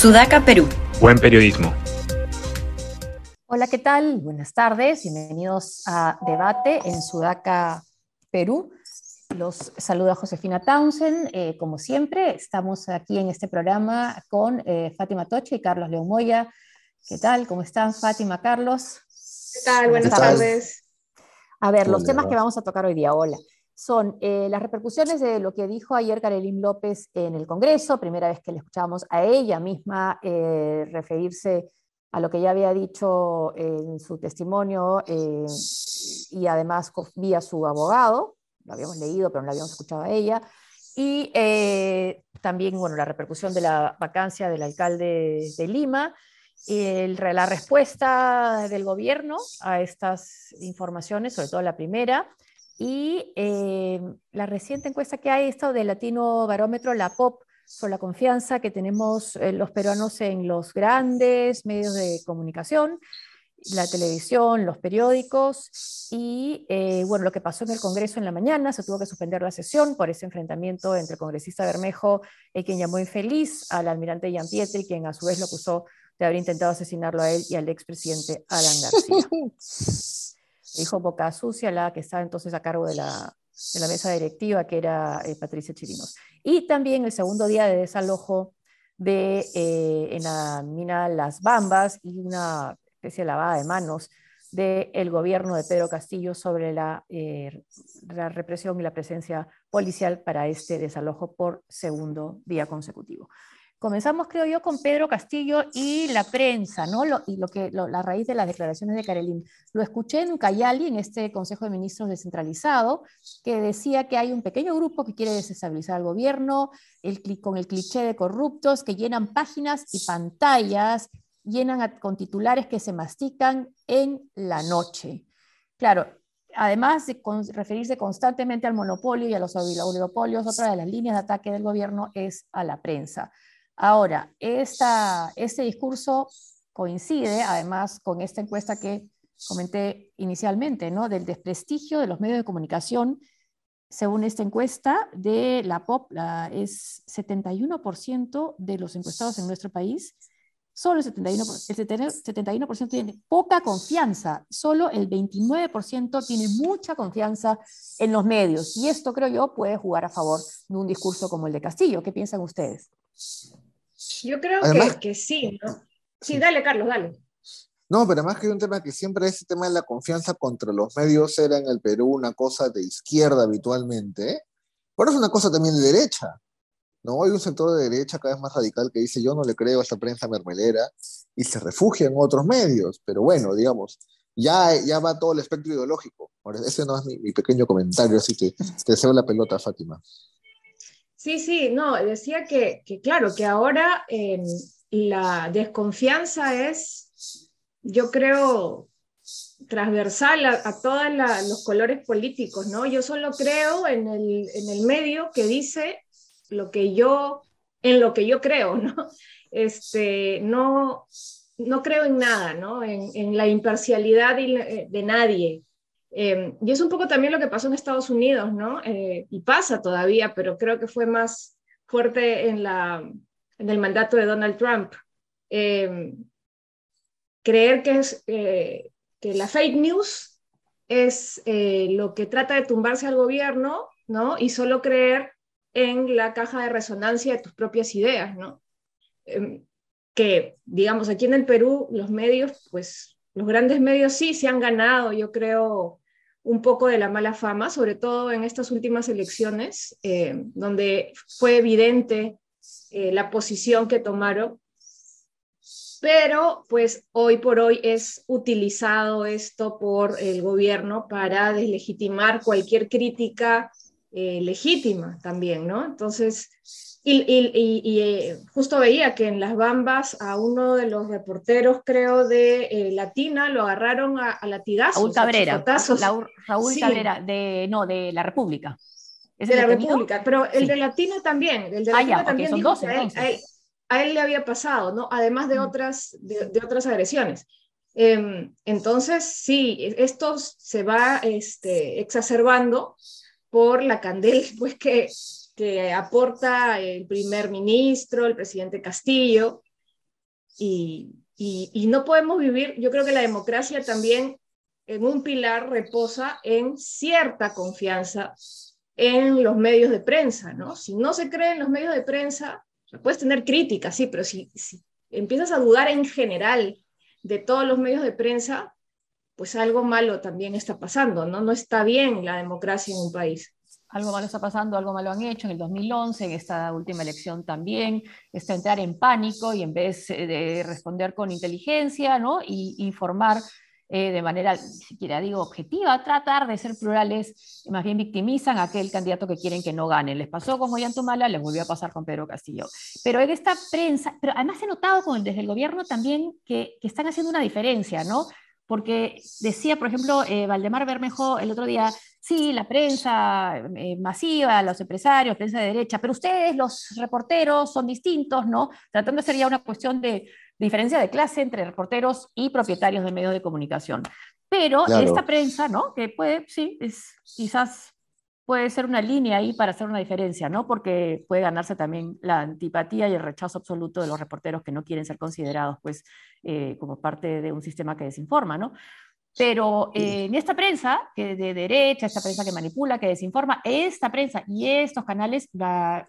Sudaca, Perú. Buen periodismo. Hola, ¿qué tal? Buenas tardes, bienvenidos a Debate en Sudaca, Perú. Los saluda Josefina Townsend. Eh, como siempre, estamos aquí en este programa con eh, Fátima Toche y Carlos León Moya. ¿Qué tal? ¿Cómo están, Fátima, Carlos? ¿Qué tal? Buenas tardes. A ver, los temas que vamos a tocar hoy día. Hola son eh, las repercusiones de lo que dijo ayer Karelín López en el Congreso, primera vez que le escuchamos a ella misma eh, referirse a lo que ya había dicho en su testimonio eh, y además vía su abogado, lo habíamos leído pero no lo habíamos escuchado a ella, y también bueno, la repercusión de la vacancia del alcalde de Lima, el, la respuesta del gobierno a estas informaciones, sobre todo la primera, y eh, la reciente encuesta que hay, esto del Latino Barómetro, la POP, sobre la confianza que tenemos eh, los peruanos en los grandes medios de comunicación, la televisión, los periódicos y eh, bueno, lo que pasó en el Congreso en la mañana, se tuvo que suspender la sesión por ese enfrentamiento entre el congresista Bermejo, quien llamó infeliz al almirante Pietri, quien a su vez lo acusó de haber intentado asesinarlo a él y al expresidente Alan García. dijo Boca Sucia, la que estaba entonces a cargo de la, de la mesa directiva, que era eh, Patricia Chirinos. Y también el segundo día de desalojo de, eh, en la mina Las Bambas y una especie de lavada de manos del gobierno de Pedro Castillo sobre la, eh, la, represión y la presencia policial para este desalojo por segundo día consecutivo. Comenzamos, creo yo, con Pedro Castillo y la prensa, ¿no? y lo que, la raíz de las declaraciones de Karelin. Lo escuché en Cayali, en este Consejo de Ministros descentralizado, que decía que hay un pequeño grupo que quiere desestabilizar al gobierno, con el cliché de corruptos que llenan páginas y pantallas, llenan con titulares que se mastican en la noche. Claro, además de referirse constantemente al monopolio y a los oligopolios, otra de las líneas de ataque del gobierno es a la prensa. Ahora, este discurso coincide además con esta encuesta que comenté inicialmente, ¿no? del desprestigio de los medios de comunicación. Según esta encuesta de la POP, es 71% de los encuestados en nuestro país, solo el 71%, el 71 tiene poca confianza, solo el 29% tiene mucha confianza en los medios. Y esto, creo yo, puede jugar a favor de un discurso como el de Castillo. ¿Qué piensan ustedes? Yo creo que, sí, ¿no? Sí, dale, Carlos, dale. No, pero además que hay un tema que siempre ese tema de la confianza contra los medios era en el Perú una cosa de izquierda habitualmente, ¿eh? pero es una cosa también de derecha. ¿no? Hay un sector de derecha cada vez más radical que dice yo no le creo a esta prensa mermelera y se refugia en otros medios, pero bueno, digamos, ya, ya va todo el espectro ideológico. ese no es mi, pequeño comentario, así que te deseo la pelota, Fátima. Sí, sí, no, decía que, claro, que ahora em, la desconfianza es, yo creo, transversal a, todos los colores políticos, ¿no? Yo solo creo en el, en el, medio que dice lo que yo, en lo que yo creo, ¿no? Este, no, no creo en nada, ¿no? En, en la imparcialidad de nadie. Eh, y es un poco también lo que pasó en Estados Unidos, ¿no? Eh, y pasa todavía, pero creo que fue más fuerte en, la, en el mandato de Donald Trump. Eh, creer que, es, que la fake news es lo que trata de tumbarse al gobierno, ¿no? Y solo creer en la caja de resonancia de tus propias ideas, ¿no? que, digamos, aquí en el Perú, los medios, pues los grandes medios sí se han ganado, yo creo, un poco de la mala fama, sobre todo en estas últimas elecciones, eh, donde fue evidente eh, la posición que tomaron. Pero pues hoy por hoy es utilizado esto por el gobierno para deslegitimar cualquier crítica eh, legítima también, ¿no? Entonces, y, eh, justo veía que en las Bambas a uno de los reporteros, creo, de eh, Latina, lo agarraron a, a latigazos. Raúl Cabrera. Raúl Cabrera, de, no, de la República. ¿Es de la República, pero el de Latina también. El de ah, Latina también dijo a, él, le había pasado, ¿no? Además de, mm. otras, de, otras agresiones. Em, entonces, sí, esto se va este, exacerbando por la candela pues, que, que aporta el primer ministro, el presidente Castillo, y, y, no podemos vivir, yo creo que la democracia también en un pilar reposa en cierta confianza en los medios de prensa, ¿no? Si no se cree en los medios de prensa, puedes tener críticas, sí, pero si, si empiezas a dudar en general de todos los medios de prensa, pues algo malo también está pasando, ¿no? No está bien la democracia en un país algo malo está pasando, algo malo han hecho en el 2011, en esta última elección también, está entrar en pánico y en vez eh, de responder con inteligencia, ¿no? Y informar eh, de manera, siquiera digo, objetiva, tratar de ser plurales, más bien victimizan a aquel candidato que quieren que no gane. Les pasó con Ollantumala, les volvió a pasar con Pedro Castillo. Pero en esta prensa, pero además he notado con, desde el gobierno también que, que están haciendo una diferencia, ¿no? Porque decía, por ejemplo, eh, Valdemar Bermejo el otro día, sí, la prensa eh, masiva, los empresarios, prensa de derecha, pero ustedes, los reporteros, son distintos, ¿no? Tratando de ser ya una cuestión de, diferencia de clase entre reporteros y propietarios de medios de comunicación. Pero esta prensa, ¿no? Que puede, sí, es, quizás puede ser una línea ahí para hacer una diferencia, ¿no? Porque puede ganarse también la antipatía y el rechazo absoluto de los reporteros que no quieren ser considerados, pues, eh, como parte de un sistema que desinforma, ¿no? Pero eh, en esta prensa, que de derecha, esta prensa que manipula, que desinforma, esta prensa y estos canales, la,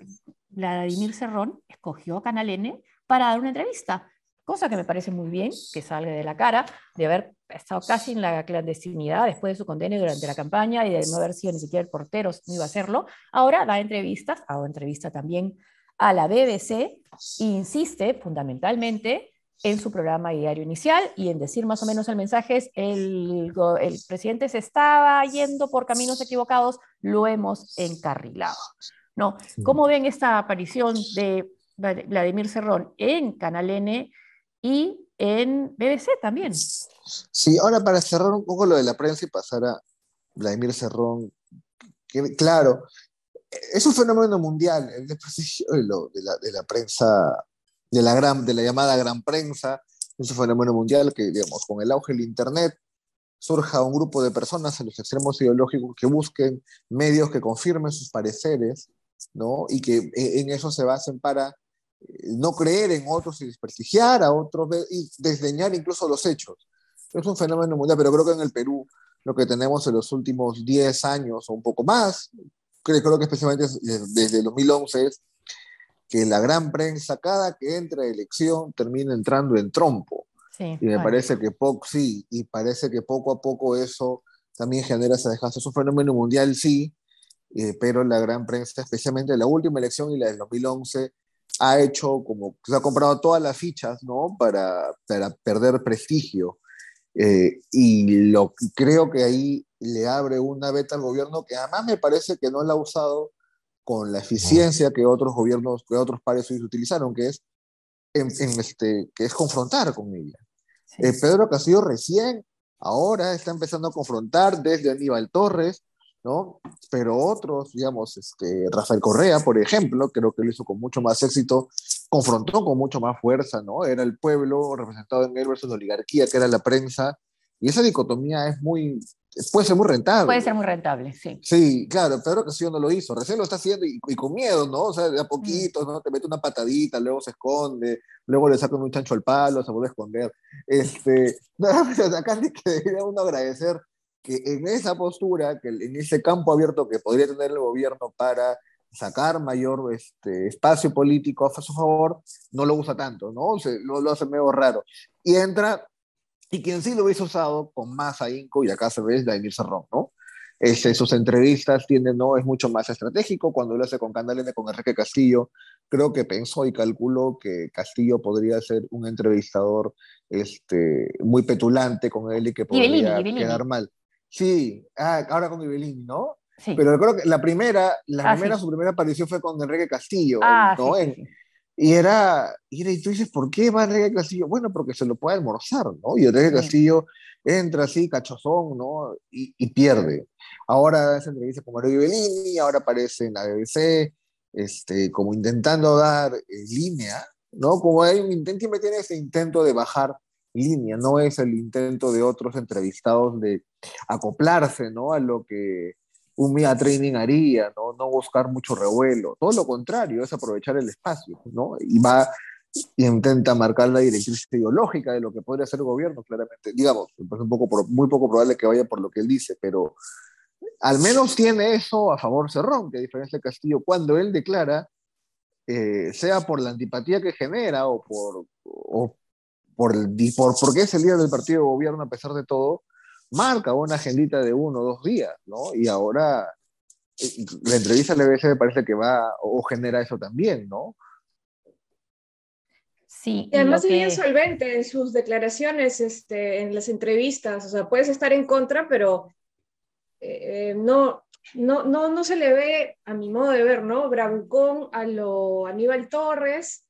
Vladimir Cerrón escogió Canal N para dar una entrevista, cosa que me parece muy bien, que salga de la cara, de haber estado casi en la clandestinidad después de su condena durante la campaña y de no haber sido ni siquiera el portero, no iba a hacerlo. Ahora da entrevistas, hago entrevista también a la BBC e insiste fundamentalmente en su programa diario inicial y en decir más o menos el mensaje es el, el presidente se estaba yendo por caminos equivocados, lo hemos encarrilado. ¿no? ¿Cómo ven esta aparición de Vladimir Cerrón en Canal N y en BBC también? Sí, ahora para cerrar un poco lo de la prensa y pasar a Vladimir Cerrón, que, claro, es un fenómeno mundial, el desprestigio de, de, la, de la prensa de la, gran, de la llamada gran prensa, un fenómeno mundial que, digamos, con el auge del Internet, surja un grupo de personas en los extremos ideológicos que busquen medios que confirmen sus pareceres, ¿no? Y que eh, en eso se basen para eh, no creer en otros y desprestigiar a otros y desdeñar incluso los hechos. Es un fenómeno mundial, pero creo que en el Perú lo que tenemos en los últimos 10 años o un poco más, creo, creo que especialmente desde 2011 es que la gran prensa, cada que entra a elección, termina entrando en trompo. y me parece que poco, sí, y parece que poco a poco eso también genera esa desgaste. Es un fenómeno mundial, sí, eh, pero la gran prensa, especialmente la última elección y la del 2011, ha hecho como, se ha comprado todas las fichas, ¿no? Para, para perder prestigio. Eh, y lo creo que ahí le abre una beta al gobierno que además me parece que no la ha usado con la eficiencia que otros gobiernos, que otros pares utilizaron, que es, en, este, que es confrontar con ella. Eh, Pedro Castillo recién, ahora está empezando a confrontar desde Aníbal Torres, ¿no? Pero otros, digamos, este, Rafael Correa, por ejemplo, creo que lo hizo con mucho más éxito, confrontó con mucho más fuerza, ¿no? Era el pueblo representado en él versus la oligarquía, que era la prensa, y esa dicotomía es muy, puede ser muy rentable. Puede ser muy rentable, sí. Sí, claro, Pedro Castillo no lo hizo, recién lo está haciendo y, con miedo, ¿no? O sea, de a poquito, ¿no? Te mete una patadita, luego se esconde, luego le saca un chancho al palo, se vuelve a esconder. Este, no, acá hay que debería uno agradecer que en esa postura, que en ese campo abierto que podría tener el gobierno para sacar mayor este, espacio político a su favor, no lo usa tanto, ¿no? Se, lo, lo hace medio raro. Y entra y quien sí lo hubiese usado con más ahínco, y acá se ve, es Daniel Cerrón, ¿no? Este, sus entrevistas tienen, ¿no? Es mucho más estratégico. Cuando lo hace con Candalene, con Enrique Castillo, creo que pensó y calculó que Castillo podría ser un entrevistador este, muy petulante con él y que podría quedar mal. Sí, ah, ahora con Ibelín, ¿no? Sí. Pero creo que la primera, la ah, primera su primera aparición fue con Enrique Castillo, ah, ¿no? Sí, y era, y, tú dices, ¿por qué va Enrique Castillo? Bueno, porque se lo puede almorzar, ¿no? Y Enrique Castillo entra así, cachozón, ¿no? Y, y pierde. Ahora hace entrevista con Mario Bellini, ahora aparece en la BBC, este, como intentando dar eh, línea, ¿no? Como hay un intento, siempre tiene ese intento de bajar línea, no es el intento de otros entrevistados de acoplarse, ¿no? A lo que un media training haría, ¿no? no buscar mucho revuelo, todo lo contrario, es aprovechar el espacio, ¿no? Y va y intenta marcar la directriz ideológica de lo que podría ser el gobierno, claramente. Digamos, es un poco, muy poco probable que vaya por lo que él dice, pero al menos tiene eso a favor Cerrón, que a diferencia de Castillo, cuando él declara, eh, sea por la antipatía que genera o por, o por, por porque es el líder del partido de gobierno a pesar de todo, marca una agendita de uno o dos días, ¿no? Y ahora eh, la entrevista a BBC me parece que va o genera eso también, ¿no? Sí, y además es bien solvente en sus declaraciones, este, en las entrevistas, o sea, puedes estar en contra, pero eh, no, no, no, no se le ve, a mi modo de ver, ¿no? Bravucón a lo Aníbal Torres,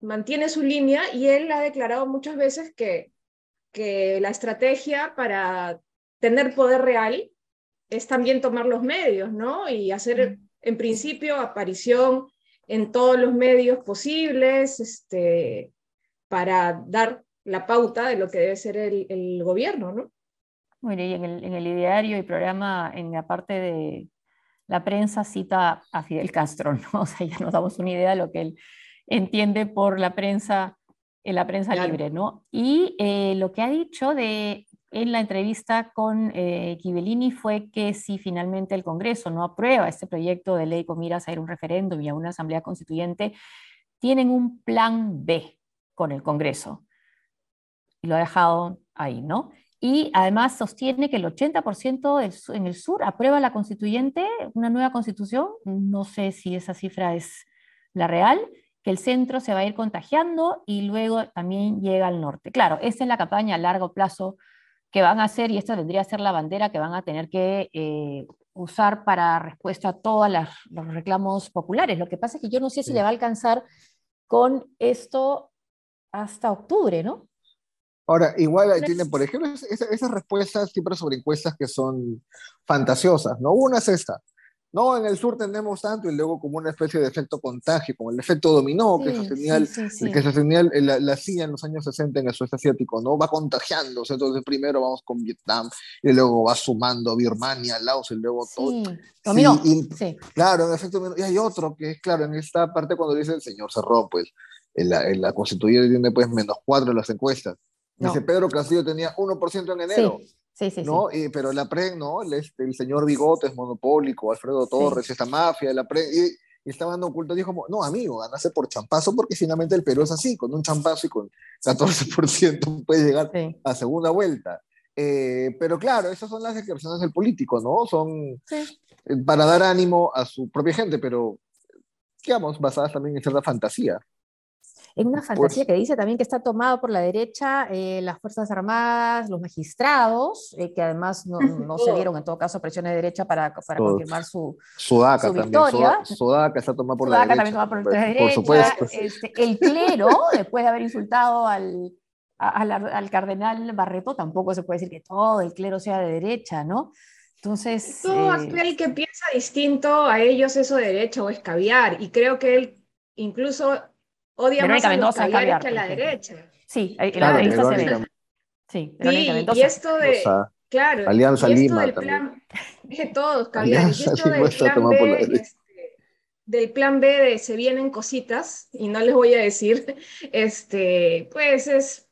mantiene su línea y él ha declarado muchas veces que, que la estrategia para tener poder real es también tomar los medios, ¿no? Y hacer, en principio, aparición en todos los medios posibles este, para dar la pauta de lo que debe ser el, gobierno, ¿no? Bueno, y en el, en el, ideario y programa, en la parte de la prensa, cita a Fidel Castro, ¿no? O sea, ya nos damos una idea de lo que él entiende por la prensa, en la prensa libre, ¿no? Y eh, lo que ha dicho de en la entrevista con eh, fue que si finalmente el Congreso no aprueba este proyecto de ley con miras a ir a un referéndum y a una asamblea constituyente, tienen un plan B con el Congreso. Y lo ha dejado ahí, ¿no? Y además sostiene que el 80% en el sur aprueba la constituyente, una nueva constitución, no sé si esa cifra es la real, que el centro se va a ir contagiando y luego también llega al norte. Claro, esa es la campaña a largo plazo que van a hacer, y esta vendría a ser la bandera que van a tener que eh, usar para respuesta a todos los reclamos populares. Lo que pasa es que yo no sé si le va a alcanzar con esto hasta octubre, ¿no? Ahora, igual tiene, por ejemplo, esas, respuestas siempre sobre encuestas que son fantasiosas, ¿no? Una es esta, no, en el sur tenemos tanto y luego como una especie de efecto contagio, como el efecto dominó que se tenía, que se la, la, CIA en los años 60 en el sudeste asiático, ¿no? Va contagiándose, entonces primero vamos con Vietnam y luego va sumando Birmania, Laos y luego todo. Dominó. claro, en efecto dominó. Y hay otro que es, claro, en esta parte cuando dice el señor Cerrón, pues, en la, en la constituyente tiene pues menos cuatro en las encuestas. Dice Pedro Castillo tenía 1% en enero. Sí, sí, ¿no? Y, pero la PRE, ¿no? El, este, el señor Bigotes, monopólico, Alfredo Torres, esta mafia, la PRE, y, y estaba dando oculto, dijo, no, amigo, ganase por champazo, porque finalmente el Perú es así, con un champazo y con 14% puede llegar a segunda vuelta. Eh, pero claro, esas son las declaraciones del político, ¿no? Son eh, para dar ánimo a su propia gente, pero, digamos, basadas también en cierta fantasía en una fantasía que dice también que está tomado por la derecha eh, las Fuerzas Armadas, los magistrados, eh, que además no, no, se dieron en todo caso presiones de derecha para, para confirmar su, Sudaca su victoria. También. Sudaca está tomado por la derecha. también tomado por, la derecha. Por supuesto. Este, el clero, después de haber insultado al, al, al, cardenal Barreto, tampoco se puede decir que todo el clero sea de derecha, ¿no? Entonces... Todo eh, aquel que piensa distinto a ellos eso de derecha o es caviar, y creo que él incluso odia más a los que a la derecha. Sí, en la entrevista se ve. Sí, y esto de... claro, Alianza y esto del plan, de todos, y esto del plan, B, este, del plan B de se vienen cositas, y no les voy a decir, este, pues es...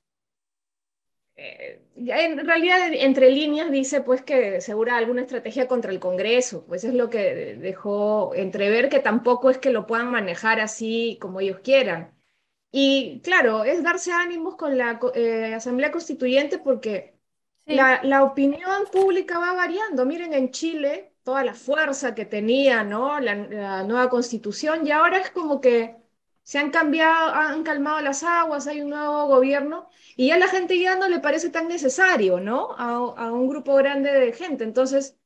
Eh, en realidad, entre líneas dice pues que asegura alguna estrategia contra el Congreso, pues es lo que dejó entrever que tampoco es que lo puedan manejar así como ellos quieran. Y claro, es darse ánimos con la eh, Asamblea Constituyente porque la, la, opinión pública va variando. Miren en Chile toda la fuerza que tenía ¿no? la, la nueva constitución y ahora es como que se han cambiado, han calmado las aguas, hay un nuevo gobierno y ya la gente ya no le parece tan necesario, ¿no? A, un grupo grande de gente. Entonces,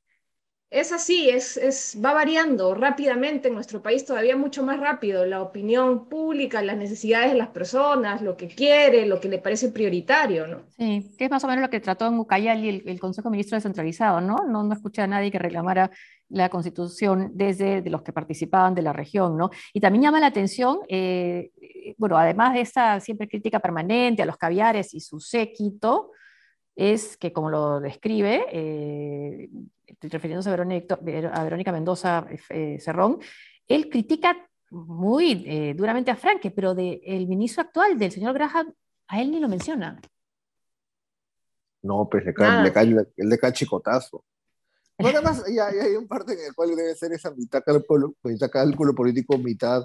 es así, es, es, va variando rápidamente en nuestro país, todavía mucho más rápido, la opinión pública, las necesidades de las personas, lo que quiere, lo que le parece prioritario, ¿no? Sí, que es más o menos lo que trató en Ucayali el, el Consejo Ministro descentralizado, ¿no? ¿no? No escuché a nadie que reclamara la constitución desde de los que participaban de la región, ¿no? Y también llama la atención, eh, bueno, además de esta siempre crítica permanente a los caviares y su séquito, es que como lo describe, eh, refiriéndose a Verónica, a Verónica Mendoza eh, Cerrón, él critica muy eh, duramente a Franke, pero del ministro actual, del señor Graham, a él ni lo menciona. No, pues le cae, le cae, le cae chicotazo. No, además, ya, hay un parte en el cual debe ser esa mitad cálculo, mitad cálculo político, mitad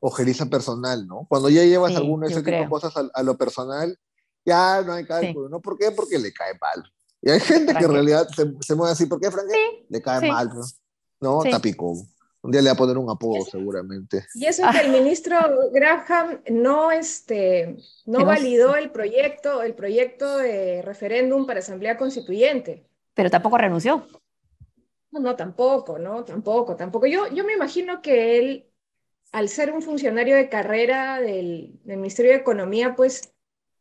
ojeriza personal, ¿no? Cuando ya llevas alguna de esas tipo cosas a, lo personal, ya no hay cálculo, ¿no? ¿Por qué? Porque le cae mal. Y hay gente que en realidad se, se, mueve así, ¿por qué, Frank? Le cae mal, ¿no? ¿no? Tapicón. Un día le va a poner un apodo, seguramente. Y eso es que el ministro Graham no, este, no validó el proyecto, el proyecto de referéndum para Asamblea Constituyente. Pero tampoco renunció. No, no, tampoco, no, tampoco, tampoco. Yo, yo me imagino que él, al ser un funcionario de carrera del, del Ministerio de Economía, pues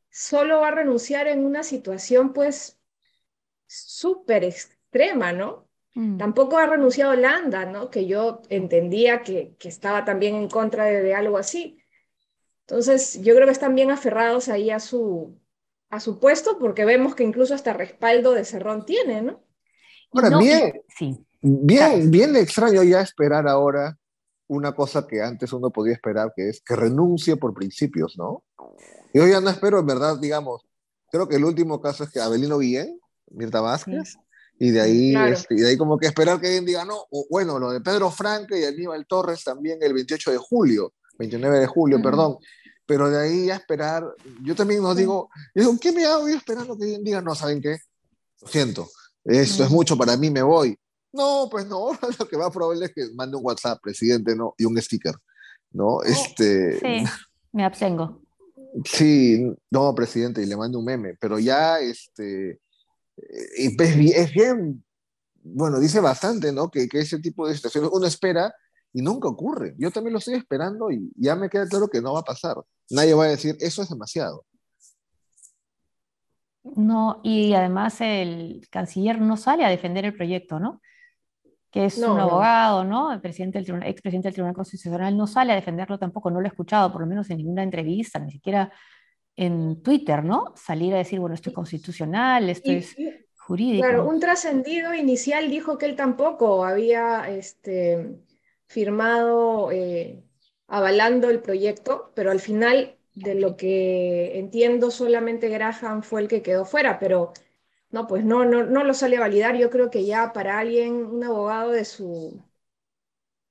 solo va a renunciar en una situación, pues, súper extrema, ¿no? Mm. Tampoco ha renunciado Landa, ¿no? Que yo entendía que, que estaba también en contra de, algo así. Entonces, yo creo que están bien aferrados ahí a su, a su puesto, porque vemos que incluso hasta respaldo de Cerrón tiene, ¿no? Ahora, bien, sí. bien, bien extraño ya esperar ahora una cosa que antes uno podía esperar, que es que renuncie por principios, ¿no? Yo ya no espero, en verdad, digamos, creo que el último caso es que Abelino Guillén, Mirta Vázquez, y de ahí, este, y de ahí como que esperar que alguien diga, no, o, bueno, lo de Pedro Franque y Aníbal Torres también el 28 de julio, 29 de julio, perdón. Pero de ahí a esperar, yo también nos digo, digo, ¿qué me hago yo esperando que alguien diga, no, ¿saben qué? Lo siento, esto es mucho para mí, me voy. No, pues no, lo que más probable es que mande un WhatsApp, presidente, ¿no? Y un sticker, ¿no? Este... Sí, me abstengo. Sí, no, presidente, y le mando un meme, pero ya, este, y pues, es bien, bueno, dice bastante, ¿no? Que, que, ese tipo de situaciones uno espera y nunca ocurre. Yo también lo estoy esperando y ya me queda claro que no va a pasar. Nadie va a decir, eso es demasiado. No, y además el canciller no sale a defender el proyecto, ¿no? Que es un abogado, ¿no? El presidente del tribunal, expresidente del Tribunal Constitucional no sale a defenderlo tampoco, no lo he escuchado, por lo menos en ninguna entrevista, ni siquiera en Twitter, ¿no? Salir a decir, bueno, esto es constitucional, esto es jurídico. Claro, un trascendido inicial dijo que él tampoco había este, firmado eh, avalando el proyecto, pero al final, de lo que entiendo, solamente Graham fue el que quedó fuera, pero no, pues no, no, no lo sale a validar. Yo creo que ya para alguien, un abogado de su,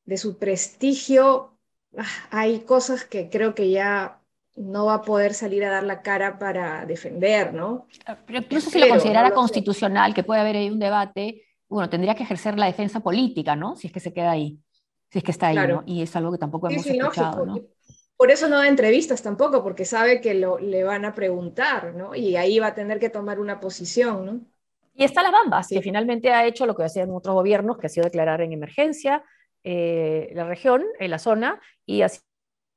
de su prestigio, ah, hay cosas que creo que ya no va a poder salir a dar la cara para defender, ¿no? Pero incluso si lo considerara constitucional, que puede haber ahí un debate, bueno, tendría que ejercer la defensa política, ¿no? Si es que se queda ahí, si es que está ahí, ¿no? Y es algo que tampoco hemos escuchado, ¿no? Por eso no da entrevistas tampoco, porque sabe que lo, le van a preguntar, ¿no? Y ahí va a tener que tomar una posición, ¿no? Y está la Bamba, que finalmente ha hecho lo que hacían otros gobiernos, que ha sido declarar en emergencia eh, la región, en la zona, y así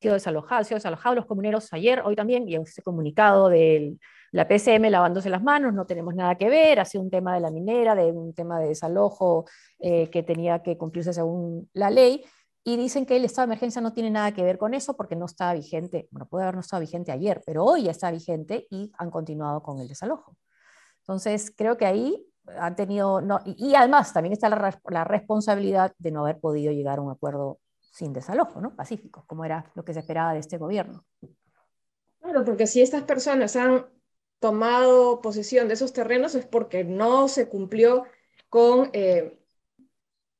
sido desalojados, sido desalojados los comuneros ayer, hoy también, y ese comunicado de la PCM lavándose las manos, no tenemos nada que ver, ha sido un tema de la minera, de un tema de desalojo eh, que tenía que cumplirse según la ley, y dicen que el estado de emergencia no tiene nada que ver con eso porque no estaba vigente, bueno, puede haber no estado vigente ayer, pero hoy está vigente y han continuado con el desalojo. Entonces, creo que ahí han tenido, no, y, además también está la, la responsabilidad de no haber podido llegar a un acuerdo sin desalojo, ¿no? Pacífico, como era lo que se esperaba de este gobierno. Claro, porque si estas personas han tomado posesión de esos terrenos es porque no se cumplió con eh,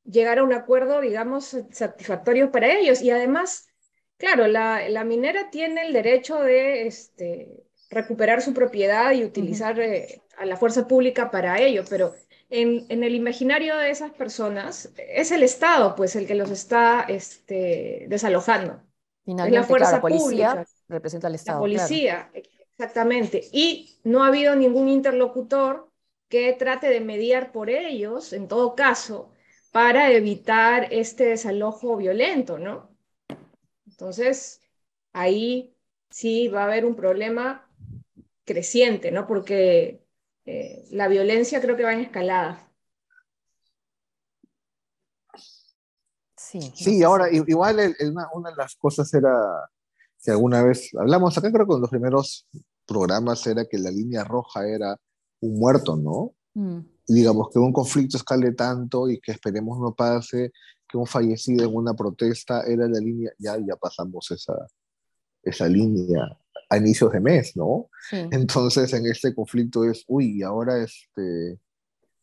llegar a un acuerdo, digamos, satisfactorio para ellos. Y además, claro, la, la minera tiene el derecho de este, recuperar su propiedad y utilizar eh, a la fuerza pública para ello, pero en, el imaginario de esas personas es el Estado, pues, el que los está este, desalojando. es la fuerza policía representa al Estado. La policía, exactamente. Y no ha habido ningún interlocutor que trate de mediar por ellos, en todo caso, para evitar este desalojo violento, ¿no? Entonces, ahí sí va a haber un problema creciente, ¿no? Porque eh, la violencia creo que va en escalada. Sí, sí ahora igual una, de las cosas era que alguna vez hablamos acá creo que en los primeros programas era que la línea roja era un muerto, ¿no? Mm. Digamos que un conflicto escale tanto y que esperemos no pase, que un fallecido en una protesta era la línea, ya, ya pasamos esa, esa línea a inicios de mes, ¿no? Entonces en este conflicto es, uy, ahora este,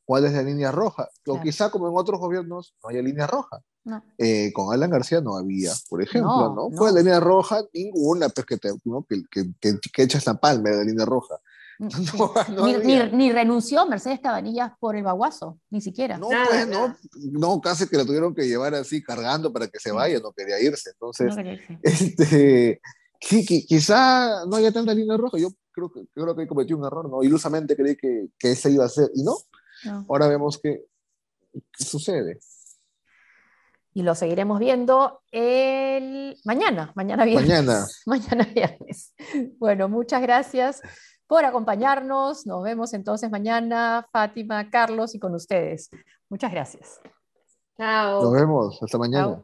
¿cuál es la línea roja? O quizá como en otros gobiernos no haya línea roja. Eh, con Alan García no había, por ejemplo, ¿no? ¿no? la línea roja? Ninguna, pues que, te, que, que, que, echas la palma de la línea roja. Mm, ni, renunció Mercedes Cabanillas por el baguazo, ni siquiera. No, pues, no, no, casi que la tuvieron que llevar así cargando para que se vaya, no quería irse. Entonces, este, quizá no haya tanta línea roja. Yo creo que, creo que cometí un error, ¿no? Ilusamente creí que, que ese iba a ser, y no. Ahora vemos que, sucede. Y lo seguiremos viendo el mañana, mañana viernes. Mañana. Mañana viernes. Bueno, muchas gracias por acompañarnos. Nos vemos entonces mañana, Fátima, Carlos y con ustedes. Muchas gracias. Chao. Nos vemos. Hasta mañana.